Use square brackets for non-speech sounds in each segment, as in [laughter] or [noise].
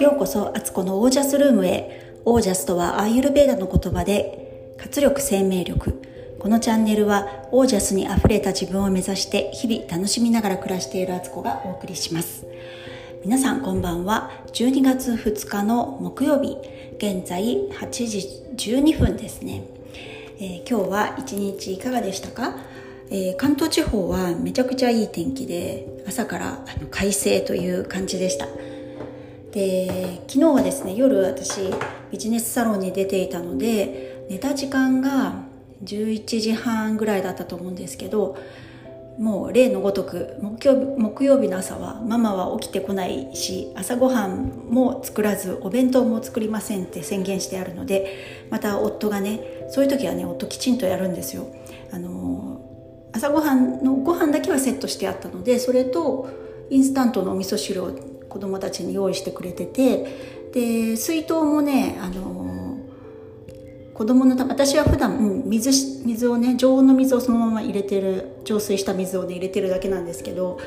ようこそアツコのオージャスルームへ。オージャスとはアーユルベーダの言葉で活力生命力。このチャンネルはオージャスにあふれた自分を目指して日々楽しみながら暮らしているアツコがお送りします。皆さんこんばんは。12月2日の木曜日。現在8時12分ですね、えー、今日は一日いかがでしたか？えー、関東地方はめちゃくちゃいい天気で朝からあの快晴という感じでしたで昨日はですね夜私ビジネスサロンに出ていたので寝た時間が11時半ぐらいだったと思うんですけどもう例のごとく木曜日木曜日の朝はママは起きてこないし朝ごはんも作らずお弁当も作りませんって宣言してあるのでまた夫がねそういう時はね夫きちんとやるんですよ。あの朝ごはんのご飯だけはセットしてあったのでそれとインスタントのお味噌汁を子供たちに用意してくれててで水筒もねあの子供のた私は普段、うん、水水をね常温の水をそのまま入れてる浄水した水をね入れてるだけなんですけど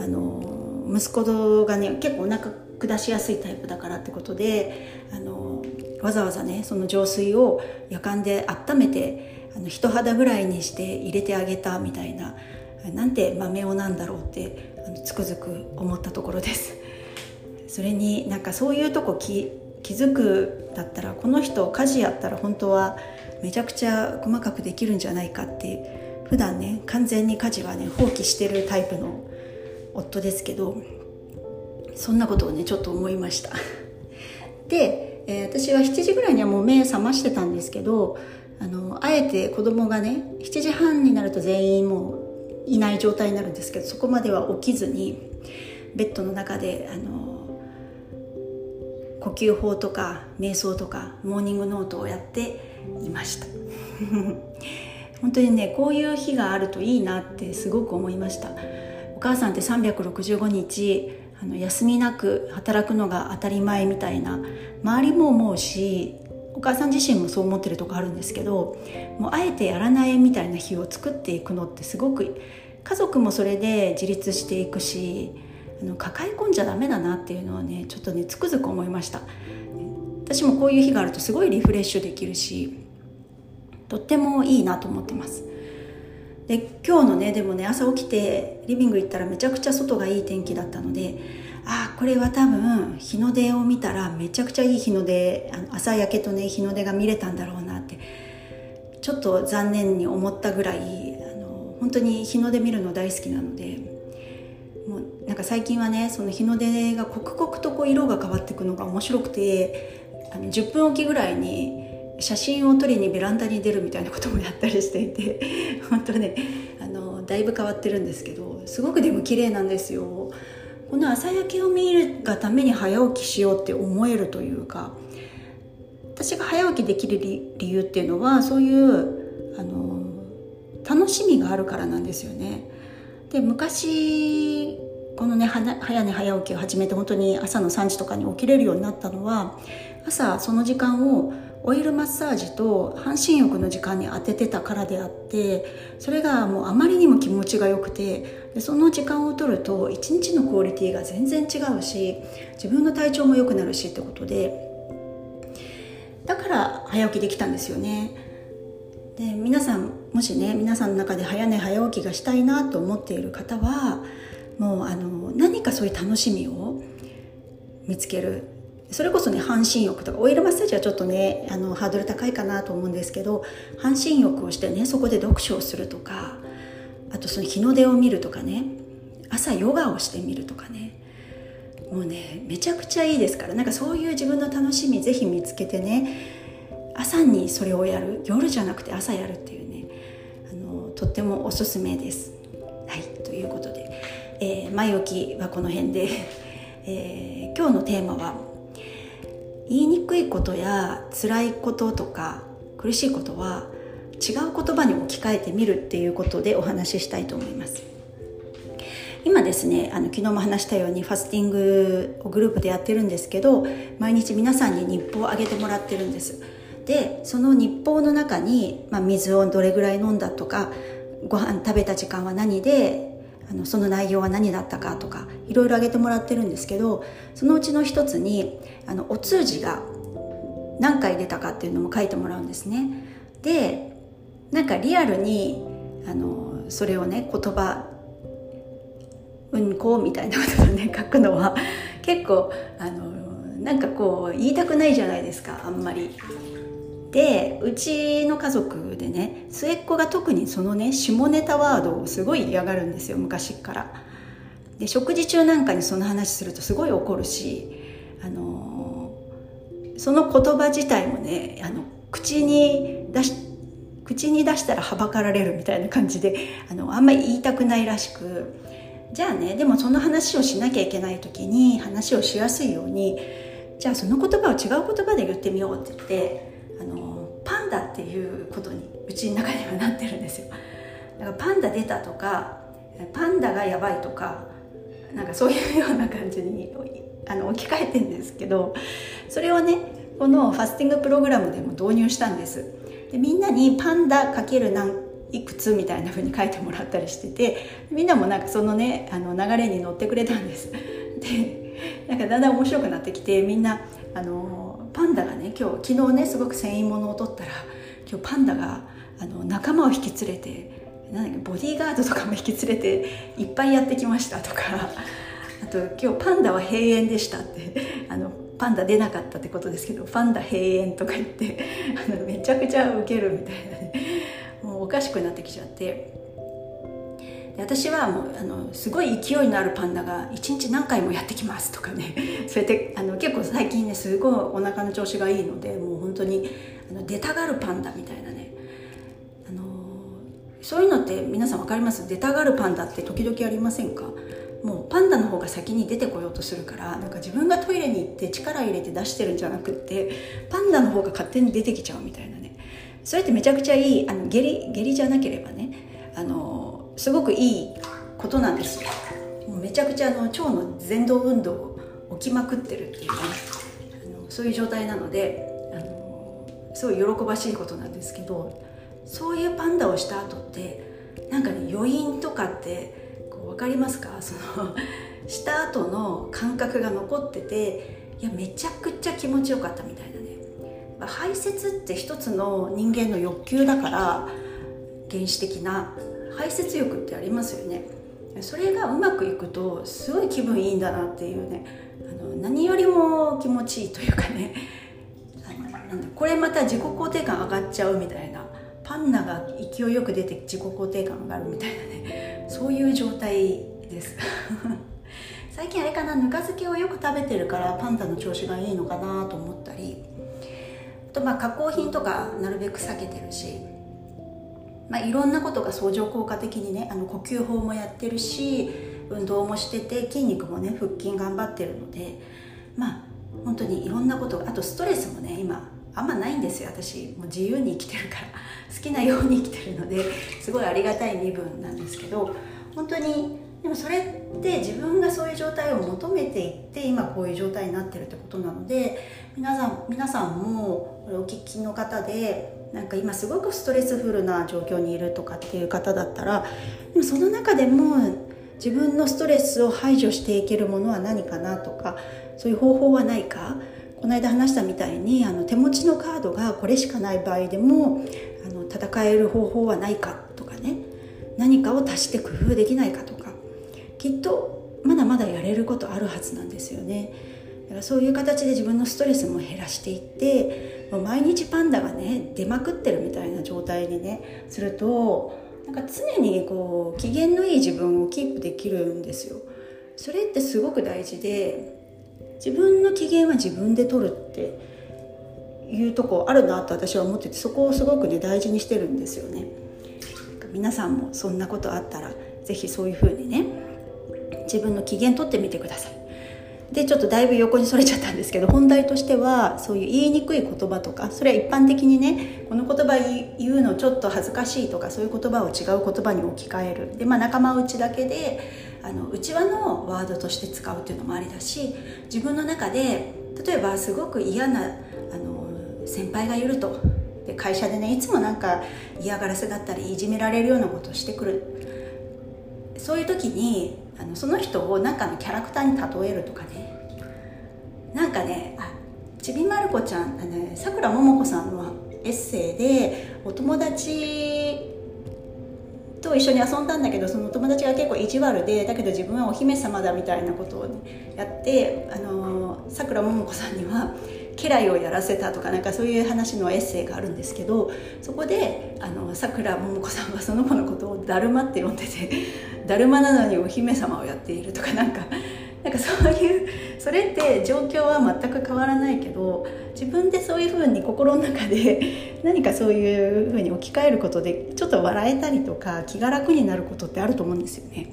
あの息子がね結構お腹下しやすいタイプだからってことであのわざわざねその浄水を夜間で温めてあの人肌ぐらいにして入れてあげたみたいななんて豆をなんだろうってあのつくづく思ったところです。[laughs] それになんかそういうとこ気気づくだったらこの人家事やったら本当はめちゃくちゃ細かくできるんじゃないかって普段ね完全に家事はね放棄してるタイプの夫ですけどそんなことをねちょっと思いました [laughs] で、えー、私は7時ぐらいにはもう目覚ましてたんですけどあのあえて子供がね7時半になると全員もういない状態になるんですけどそこまでは起きずにベッドの中であの呼吸法とか瞑想とかモーニングノートをやっていました。[laughs] 本当にねこういう日があるといいなってすごく思いました。お母さんって365日あの休みなく働くのが当たり前みたいな周りも思うしお母さん自身もそう思ってるとこあるんですけどもうあえてやらないみたいな日を作っていくのってすごく家族もそれで自立していくしあの抱え込んじゃダメだなっていうのはねちょっとねつくづく思いました。私もこういう日があるとすごいリフレッシュできるしとってもいいなと思ってます。で今日のねでもね朝起きてリビング行ったらめちゃくちゃ外がいい天気だったのであこれは多分日の出を見たらめちゃくちゃいい日の出あの朝焼けとね日の出が見れたんだろうなってちょっと残念に思ったぐらいあの本当に日の出見るの大好きなのでもうなんか最近はねその日の出が刻々とこう色が変わっていくのが面白くてあの10分おきぐらいに写真を撮りにベランダに出るみたいなこともやったりしていて [laughs] 本当ねあのだいぶ変わってるんですけどすごくでも綺麗なんですよ。この朝焼けを見るがために早起きしようって思えるというか私が早起きできる理由っていうのはそういうあの楽しみがあるからなんですよね。で昔このね早寝早起きを始めて本当に朝の3時とかに起きれるようになったのは朝その時間をオイルマッサージと半身浴の時間に当ててたからであってそれがもうあまりにも気持ちが良くてでその時間を取ると一日のクオリティが全然違うし自分の体調も良くなるしってことでだから早起きできたんですよね。で皆さんもしね皆さんの中で早寝早起きがしたいなと思っている方はもうあの何かそういう楽しみを見つけるそれこそね半身浴とかオイルマッサージはちょっとねあのハードル高いかなと思うんですけど半身浴をしてねそこで読書をするとかあとその日の出を見るとかね朝ヨガをしてみるとかねもうねめちゃくちゃいいですからなんかそういう自分の楽しみぜひ見つけてね朝にそれをやる夜じゃなくて朝やるっていうねあのとってもおすすめです。はいということで、えー、前置きはこの辺で、えー、今日のテーマは言いにくいことや辛いこととか苦しいことは違う言葉に置き換えてみるっていうことでお話ししたいと思います。今ですねあの昨日も話したようにファスティングをグループでやってるんですけど毎日皆さんに日報をあげてもらってるんですでその日報の中に、まあ、水をどれぐらい飲んだとかご飯食べた時間は何であのその内容は何だったかとかいろいろ挙げてもらってるんですけどそのうちの一つにあのお通じが何回出たかっていうのも書いてもらうんですねでなんかリアルにあのそれをね言葉うんこみたいなことをね [laughs] 書くのは結構あのなんかこう言いたくないじゃないですかあんまり。でうちの家族でね末っ子が特にそのね下ネタワードをすごい嫌がるんですよ昔から。で食事中なんかにその話するとすごい怒るしあのその言葉自体もねあの口に出し口に出したらはばかられるみたいな感じであのあんまり言いたくないらしくじゃあねでもその話をしなきゃいけない時に話をしやすいようにじゃあその言葉を違う言葉で言ってみようって言ってンダっていうことにうちの中にはなってるんですよ。だからパンダ出たとかパンダがやばいとかなんかそういうような感じにあの置き換えてんですけどそれをねこのファスティングプログラムでも導入したんです。でみんなにパンダかける何いくつみたいな風に書いてもらったりしててみんなもなんかそのねあの流れに乗ってくれたんです。でなんかだんだん面白くなってきてみんなあのパンダがね今日昨日ねすごく繊維物を取ったら今日パンダがあの仲間を引き連れてなんだボディーガードとかも引き連れていっぱいやってきましたとか。あと今日パンダは閉園でしたって。あのパンダ出なかったってことですけどパンダ閉園とか言ってあのめちゃくちゃウケるみたいなもうおかしくなってきちゃって。私はもうあのすごい勢いのあるパンダが一日何回もやってきますとかね。[laughs] それであの結構最近ねすごいお腹の調子がいいのでもう本当にあの出たがるパンダみたいなね。あのそういうのって皆さん分かります？出たがるパンダって時々ありませんか？もうパンダの方が先に出てこようとするからなんか自分がトイレに行って力入れて出してるんじゃなくってパンダの方が勝手に出てきちゃうみたいなね。それってめちゃくちゃいいあの下痢下痢じゃなければねすごくいいことなんですよ。もうめちゃくちゃあの腸の前動運動を起きまくってるっていうねそういう状態なのであのすごい喜ばしいことなんですけどそういうパンダをした後ってなんかね余韻とかってこう分かりますか？そのした後の感覚が残ってていやめちゃくちゃ気持ちよかったみたいなね。排泄って一つの人間の欲求だから原始的な排泄欲ってありますよね。それがうまくいくとすごい気分いいんだなっていうね。あの何よりも気持ちいいというかね。なんだこれまた自己肯定感上がっちゃうみたいな。パンダが勢いよく出て自己肯定感上がるみたいなね。そういう状態です。[laughs] 最近あれかなぬか漬けをよく食べてるからパンダの調子がいいのかなと思ったり。あとまあ加工品とかなるべく避けてるし。まあ、いろんなことが相乗効果的にねあの呼吸法もやってるし運動もしてて筋肉もね腹筋頑張ってるのでまあ本当にいろんなことあとストレスもね今あんまないんですよ。私もう自由に生きてるから。[laughs] 好きなように生きてるのですごいありがたい身分なんですけど本当にでもそれって自分がそういう状態を求めていって今こういう状態になってるってことなので皆さん皆さんもお聞きの方でなんか今すごくストレスフルな状況にいるとかっていう方だったらでもその中でも自分のストレスを排除していけるものは何かなとかそういう方法はないか？この間話したみたいにあの手持ちのカードがこれしかない場合でもあの戦える方法はないかとかね。何かを足して工夫できないかとか。きっとまだまだやれることあるはずなんですよね。だからそういう形で自分のストレスも減らしていってもう毎日パンダがね出まくってるみたいな状態にねするとなんか常にこう機嫌のいい自分をキープできるんですよそれってすごく大事で自分の機嫌は自分で取るっていうとこあるなと私は思っててそこをすごくね大事にしてるんですよね皆さんもそんなことあったら是非そういう風にね自分の機嫌取ってみてください。でちょっとだいぶ横にそれちゃったんですけど本題としてはそういう言いにくい言葉とかそれは一般的にねこの言葉言うのちょっと恥ずかしいとかそういう言葉を違う言葉に置き換える。で、まあ、仲間内だけであの内輪のワードとして使うっていうのもありだし自分の中で例えばすごく嫌なあの先輩がいると。で会社でねいつもなんか嫌がらせだったりいじめられるようなことをしてくる。そういう時にあのその人を何かのキャラクターに例えるとかね。なんかねあちびまる子ちゃんさくらももこさんのエッセイでお友達と一緒に遊んだんだけどその友達が結構意地悪でだけど自分はお姫様だみたいなことを、ね、やってさくらももこさんには家来をやらせたとかなんかそういう話のエッセイがあるんですけどそこでさくらももこさんはその子のことを「だるま」って呼んでて「[laughs] だるまなのにお姫様をやっている」とかなんかなんかそういうそれって状況は全く変わらないけど自分でそういうふうに心の中で何かそういうふうに置き換えることでちょっと笑えたりとか気が楽になることってあると思うんですよね。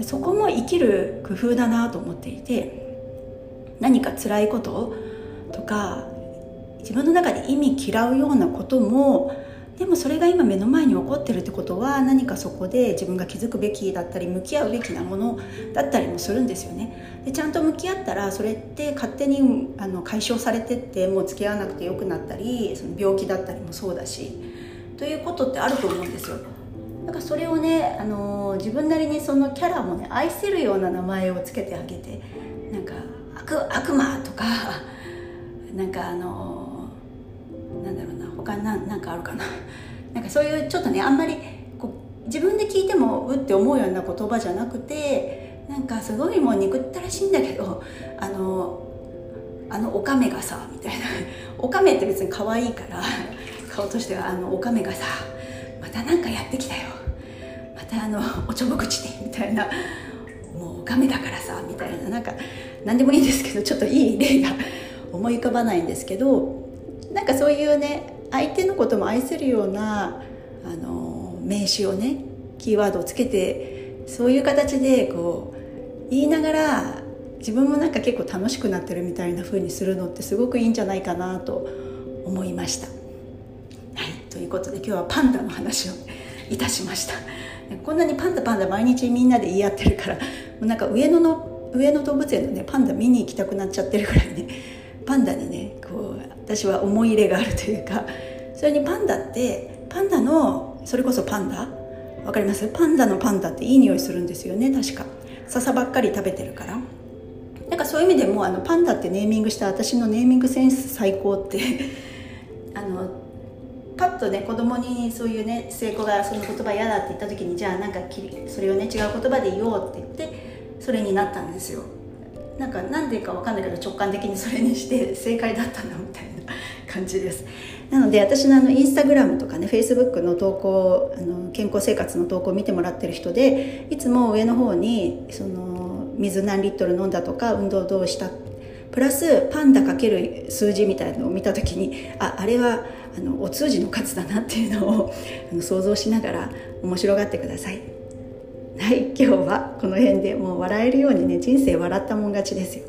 そこも生きる工夫だなと思っていて何か辛いこととか自分の中で意味嫌うようなこともでもそれが今目の前に起こってるってことは何かそこで自分が気づくべきだったり向き合うべきなものだったりもするんですよね。でちゃんと向き合ったらそれって勝手にあの解消されてってもう付き合わなくてよくなったりその病気だったりもそうだしということってあると思うんですよ。だからそれをね、あの自分なりにそのキャラもね愛せるような名前をつけてあげてなんか悪悪魔とかかあのなんだろうな他ななんかあるかな。[laughs] なんかそういうちょっとねあんまりこう自分で聞いてもうって思うような言葉じゃなくてなんかすごいもう憎ったらしいんだけどあのあのおかめがさみたいな。[laughs] おかめって別に可愛いから顔としてはあのおかめがさまたなんかやってきたよ。またあのおちょぼ口でみたいな。もうおかめだからさみたいな。なんか何でもいいんですけどちょっといい例が思い浮かばないんですけどなんかそういうね相手のことも愛せるようなあの名詞をねキーワードをつけてそういう形でこう言いながら自分もなんか結構楽しくなってるみたいな風にするのってすごくいいんじゃないかなと思いました。はいということで今日はパンダの話をいたしました。こんなにパンダパンダ毎日みんなで言い合ってるからもうなんか上野の上野動物園のねパンダ見に行きたくなっちゃってるぐらいねパンダにねこう私は思い入れがあるというかそれにパンダってパンダのそれこそパンダわかります？パンダのパンダっていい匂いするんですよね確か。笹ばっかり食べてるから。なんかそういう意味でもあのパンダってネーミングした私のネーミングセンス最高って [laughs] あのパッとね子供にそういうね末っ子がその言葉嫌だって言った時にじゃあなんかそれをね違う言葉で言おうって言ってそれになったんですよ。なんか何でか分かんないけど直感的にそれにして正解だったなみたいな感じですなので私のあのインスタグラムとかねフェイスブックの投稿あの健康生活の投稿を見てもらってる人でいつも上の方にその水何リットル飲んだとか運動どうしたプラスパンダかける数字みたいなのを見た時にああれはあのお通じの数だなっていうのをあの想像しながら面白がってください。はい今日はこの辺でもう笑えるようにね人生笑ったもん勝ちですよ。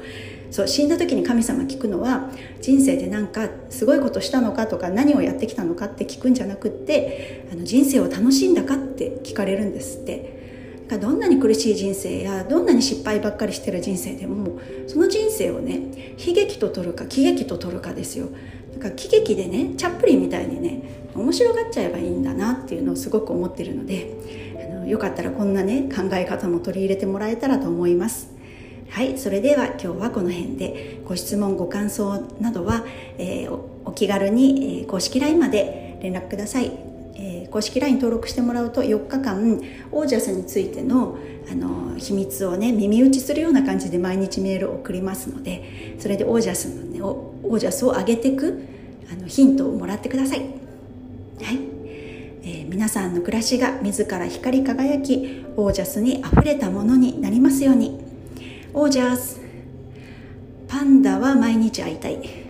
そう死んだ時に神様聞くのは人生でなんかすごいことしたのかとか何をやってきたのかって聞くんじゃなくってあの人生を楽しんだかって聞かれるんですって。どんなに苦しい人生やどんなに失敗ばっかりしてる人生でもその人生をね悲劇と取るか喜劇と取るかですよ。だから喜劇でねチャップリンみたいにね面白がっちゃえばいいんだなっていうのをすごく思ってるのでよかったらこんなね考え方も取り入れてもらえたらと思います。はいそれでは今日はこの辺でご質問ご感想などは、えー、お気軽に、えー、公式 LINE まで連絡ください、えー、公式 LINE 登録してもらうと4日間オージャスについてのあの秘密をね耳打ちするような感じで毎日メールを送りますのでそれでオージャスのねオージャスを上げていくあのヒントをもらってください。はい、皆さんの暮らしが自ら光り輝きオージャスにあふれたものになりますように。オージャスパンダは毎日会いたい。